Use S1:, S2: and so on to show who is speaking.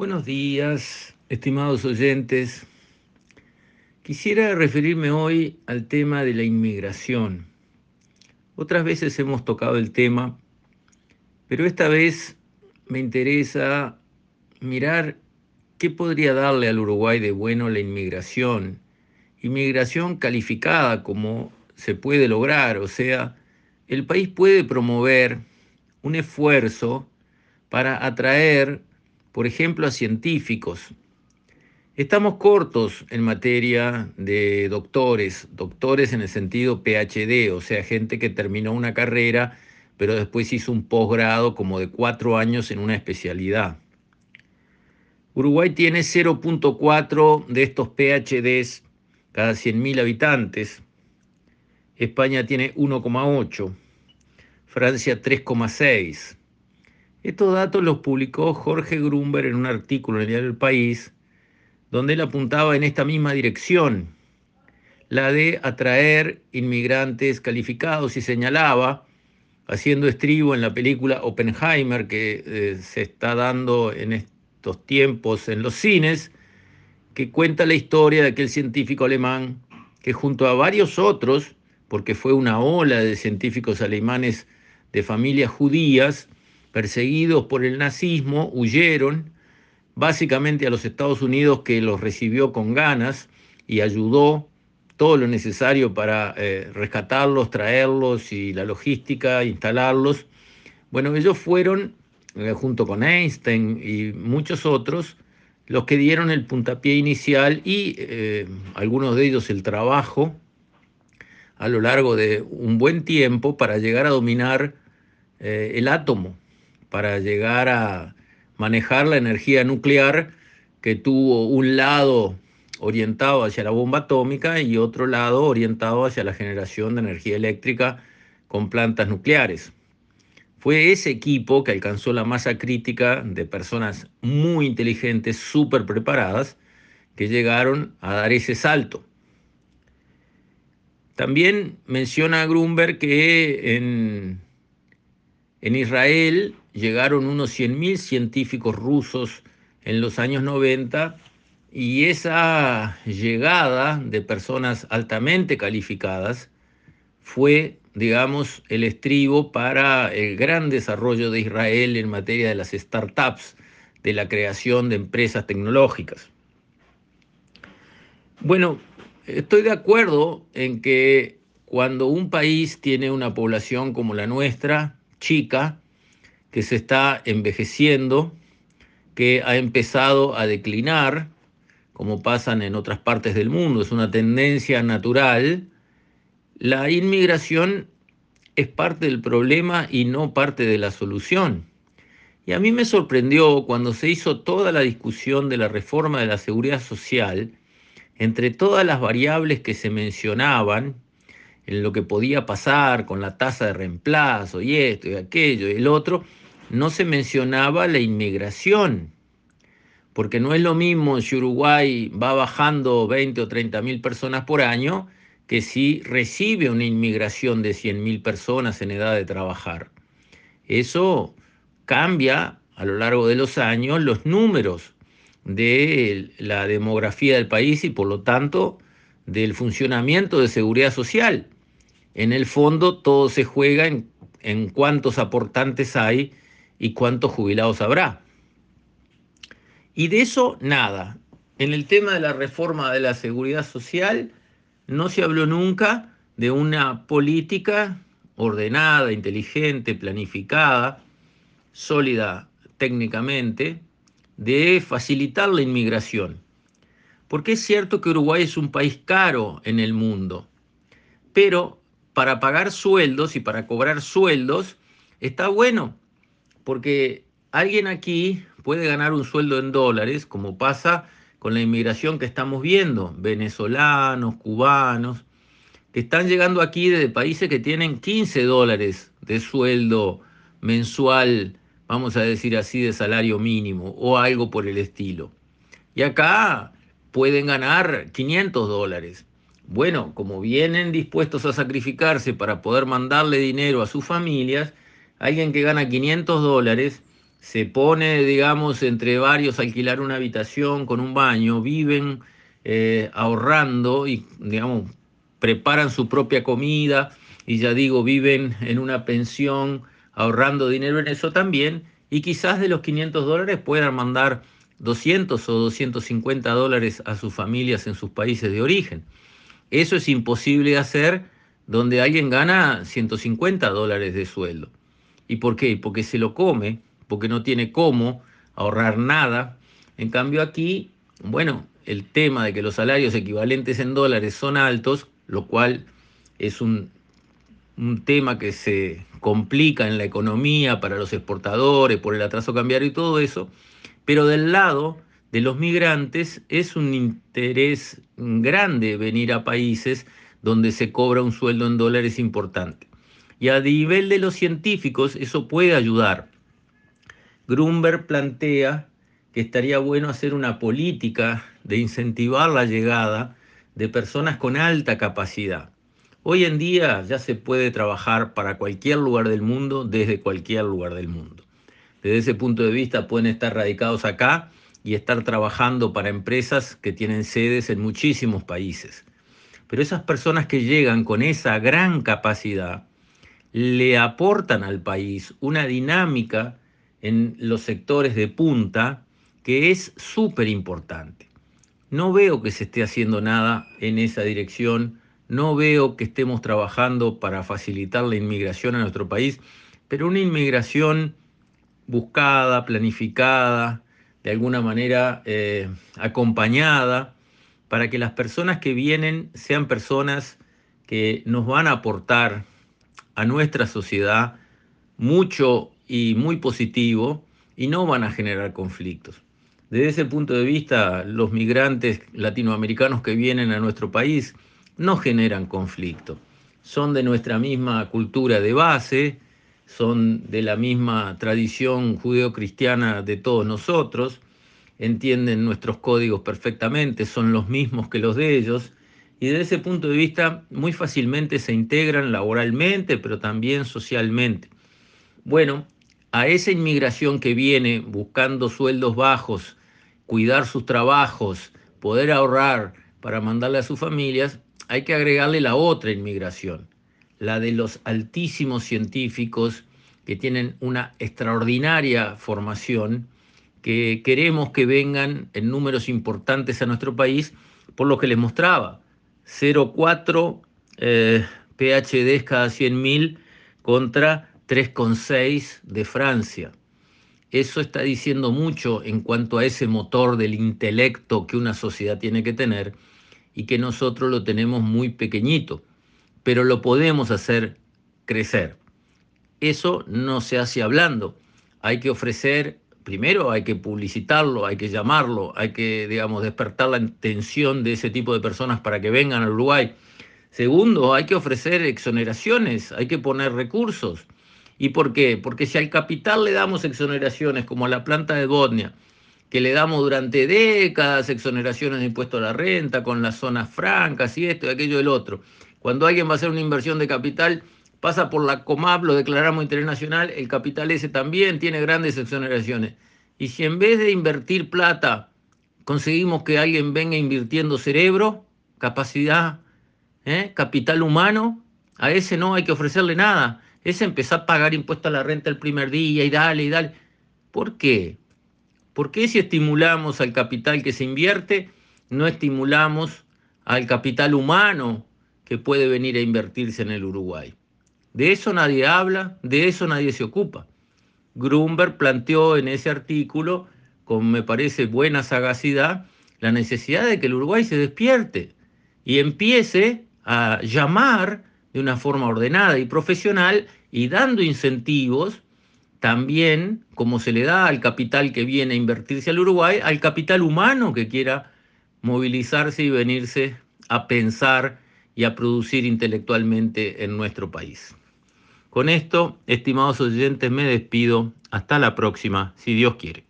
S1: Buenos días, estimados oyentes. Quisiera referirme hoy al tema de la inmigración. Otras veces hemos tocado el tema, pero esta vez me interesa mirar qué podría darle al Uruguay de bueno la inmigración. Inmigración calificada como se puede lograr, o sea, el país puede promover un esfuerzo para atraer por ejemplo, a científicos. Estamos cortos en materia de doctores, doctores en el sentido PhD, o sea, gente que terminó una carrera, pero después hizo un posgrado como de cuatro años en una especialidad. Uruguay tiene 0.4 de estos PhDs cada 100.000 habitantes. España tiene 1,8. Francia 3,6. Estos datos los publicó Jorge Grumber en un artículo en el diario El País, donde él apuntaba en esta misma dirección, la de atraer inmigrantes calificados y señalaba, haciendo estribo en la película Oppenheimer que eh, se está dando en estos tiempos en los cines, que cuenta la historia de aquel científico alemán que junto a varios otros, porque fue una ola de científicos alemanes de familias judías, perseguidos por el nazismo, huyeron básicamente a los Estados Unidos que los recibió con ganas y ayudó todo lo necesario para eh, rescatarlos, traerlos y la logística, instalarlos. Bueno, ellos fueron, eh, junto con Einstein y muchos otros, los que dieron el puntapié inicial y eh, algunos de ellos el trabajo a lo largo de un buen tiempo para llegar a dominar el átomo para llegar a manejar la energía nuclear que tuvo un lado orientado hacia la bomba atómica y otro lado orientado hacia la generación de energía eléctrica con plantas nucleares. Fue ese equipo que alcanzó la masa crítica de personas muy inteligentes, súper preparadas, que llegaron a dar ese salto. También menciona Grunberg que en, en Israel llegaron unos 100.000 científicos rusos en los años 90 y esa llegada de personas altamente calificadas fue, digamos, el estribo para el gran desarrollo de Israel en materia de las startups, de la creación de empresas tecnológicas. Bueno, estoy de acuerdo en que cuando un país tiene una población como la nuestra, chica, que se está envejeciendo, que ha empezado a declinar, como pasan en otras partes del mundo, es una tendencia natural, la inmigración es parte del problema y no parte de la solución. Y a mí me sorprendió cuando se hizo toda la discusión de la reforma de la seguridad social, entre todas las variables que se mencionaban, en lo que podía pasar con la tasa de reemplazo y esto y aquello y el otro, no se mencionaba la inmigración, porque no es lo mismo si Uruguay va bajando 20 o 30 mil personas por año que si recibe una inmigración de 100 mil personas en edad de trabajar. Eso cambia a lo largo de los años los números de la demografía del país y por lo tanto del funcionamiento de seguridad social. En el fondo todo se juega en, en cuántos aportantes hay y cuántos jubilados habrá. Y de eso nada. En el tema de la reforma de la seguridad social no se habló nunca de una política ordenada, inteligente, planificada, sólida técnicamente, de facilitar la inmigración. Porque es cierto que Uruguay es un país caro en el mundo, pero para pagar sueldos y para cobrar sueldos está bueno porque alguien aquí puede ganar un sueldo en dólares, como pasa con la inmigración que estamos viendo, venezolanos, cubanos, que están llegando aquí de países que tienen 15 dólares de sueldo mensual, vamos a decir así, de salario mínimo o algo por el estilo. Y acá pueden ganar 500 dólares. Bueno, como vienen dispuestos a sacrificarse para poder mandarle dinero a sus familias, alguien que gana 500 dólares se pone, digamos, entre varios alquilar una habitación con un baño, viven eh, ahorrando y, digamos, preparan su propia comida y ya digo, viven en una pensión ahorrando dinero en eso también y quizás de los 500 dólares puedan mandar 200 o 250 dólares a sus familias en sus países de origen. Eso es imposible de hacer donde alguien gana 150 dólares de sueldo. ¿Y por qué? Porque se lo come, porque no tiene cómo ahorrar nada. En cambio aquí, bueno, el tema de que los salarios equivalentes en dólares son altos, lo cual es un, un tema que se complica en la economía para los exportadores por el atraso cambiario y todo eso, pero del lado de los migrantes es un interés grande venir a países donde se cobra un sueldo en dólares importante. Y a nivel de los científicos eso puede ayudar. Grunberg plantea que estaría bueno hacer una política de incentivar la llegada de personas con alta capacidad. Hoy en día ya se puede trabajar para cualquier lugar del mundo desde cualquier lugar del mundo. Desde ese punto de vista pueden estar radicados acá y estar trabajando para empresas que tienen sedes en muchísimos países. Pero esas personas que llegan con esa gran capacidad le aportan al país una dinámica en los sectores de punta que es súper importante. No veo que se esté haciendo nada en esa dirección, no veo que estemos trabajando para facilitar la inmigración a nuestro país, pero una inmigración buscada, planificada, de alguna manera eh, acompañada, para que las personas que vienen sean personas que nos van a aportar a nuestra sociedad mucho y muy positivo y no van a generar conflictos. Desde ese punto de vista, los migrantes latinoamericanos que vienen a nuestro país no generan conflicto. Son de nuestra misma cultura de base, son de la misma tradición judeocristiana de todos nosotros, entienden nuestros códigos perfectamente, son los mismos que los de ellos, y desde ese punto de vista muy fácilmente se integran laboralmente, pero también socialmente. Bueno, a esa inmigración que viene buscando sueldos bajos, cuidar sus trabajos, poder ahorrar para mandarle a sus familias, hay que agregarle la otra inmigración, la de los altísimos científicos que tienen una extraordinaria formación, que queremos que vengan en números importantes a nuestro país, por lo que les mostraba, 0,4 eh, PhDs cada 100.000 contra 3,6 de Francia. Eso está diciendo mucho en cuanto a ese motor del intelecto que una sociedad tiene que tener y que nosotros lo tenemos muy pequeñito, pero lo podemos hacer crecer. Eso no se hace hablando. Hay que ofrecer, primero hay que publicitarlo, hay que llamarlo, hay que, digamos, despertar la atención de ese tipo de personas para que vengan al Uruguay. Segundo, hay que ofrecer exoneraciones, hay que poner recursos. ¿Y por qué? Porque si al capital le damos exoneraciones como a la planta de Botnia, que le damos durante décadas exoneraciones de impuesto a la renta, con las zonas francas y esto y aquello y el otro. Cuando alguien va a hacer una inversión de capital, pasa por la COMAP, lo declaramos internacional, el capital ese también tiene grandes exoneraciones. Y si en vez de invertir plata, conseguimos que alguien venga invirtiendo cerebro, capacidad, ¿eh? capital humano, a ese no hay que ofrecerle nada. Ese empezar a pagar impuesto a la renta el primer día y dale y dale. ¿Por qué? ¿Por qué si estimulamos al capital que se invierte, no estimulamos al capital humano que puede venir a invertirse en el Uruguay? De eso nadie habla, de eso nadie se ocupa. Grunberg planteó en ese artículo, con me parece buena sagacidad, la necesidad de que el Uruguay se despierte y empiece a llamar de una forma ordenada y profesional y dando incentivos también, como se le da al capital que viene a invertirse al Uruguay, al capital humano que quiera movilizarse y venirse a pensar y a producir intelectualmente en nuestro país. Con esto, estimados oyentes, me despido. Hasta la próxima, si Dios quiere.